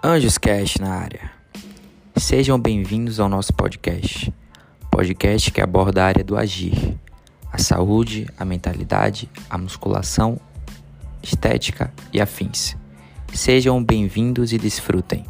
Anjos Cash na área. Sejam bem-vindos ao nosso podcast. Podcast que aborda a área do agir, a saúde, a mentalidade, a musculação, estética e afins. Sejam bem-vindos e desfrutem.